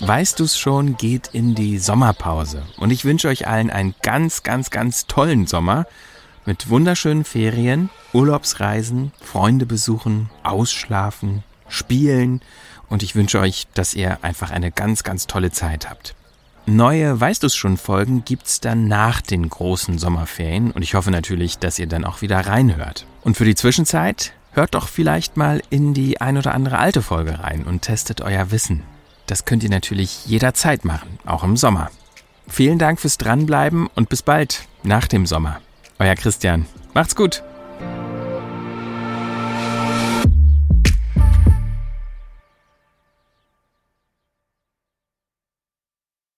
Weißt du's schon, geht in die Sommerpause. Und ich wünsche euch allen einen ganz, ganz, ganz tollen Sommer mit wunderschönen Ferien, Urlaubsreisen, Freunde besuchen, ausschlafen, spielen. Und ich wünsche euch, dass ihr einfach eine ganz, ganz tolle Zeit habt. Neue Weißt du's schon Folgen gibt's dann nach den großen Sommerferien und ich hoffe natürlich, dass ihr dann auch wieder reinhört. Und für die Zwischenzeit hört doch vielleicht mal in die ein oder andere alte Folge rein und testet euer Wissen. Das könnt ihr natürlich jederzeit machen, auch im Sommer. Vielen Dank fürs Dranbleiben und bis bald nach dem Sommer. Euer Christian. Macht's gut.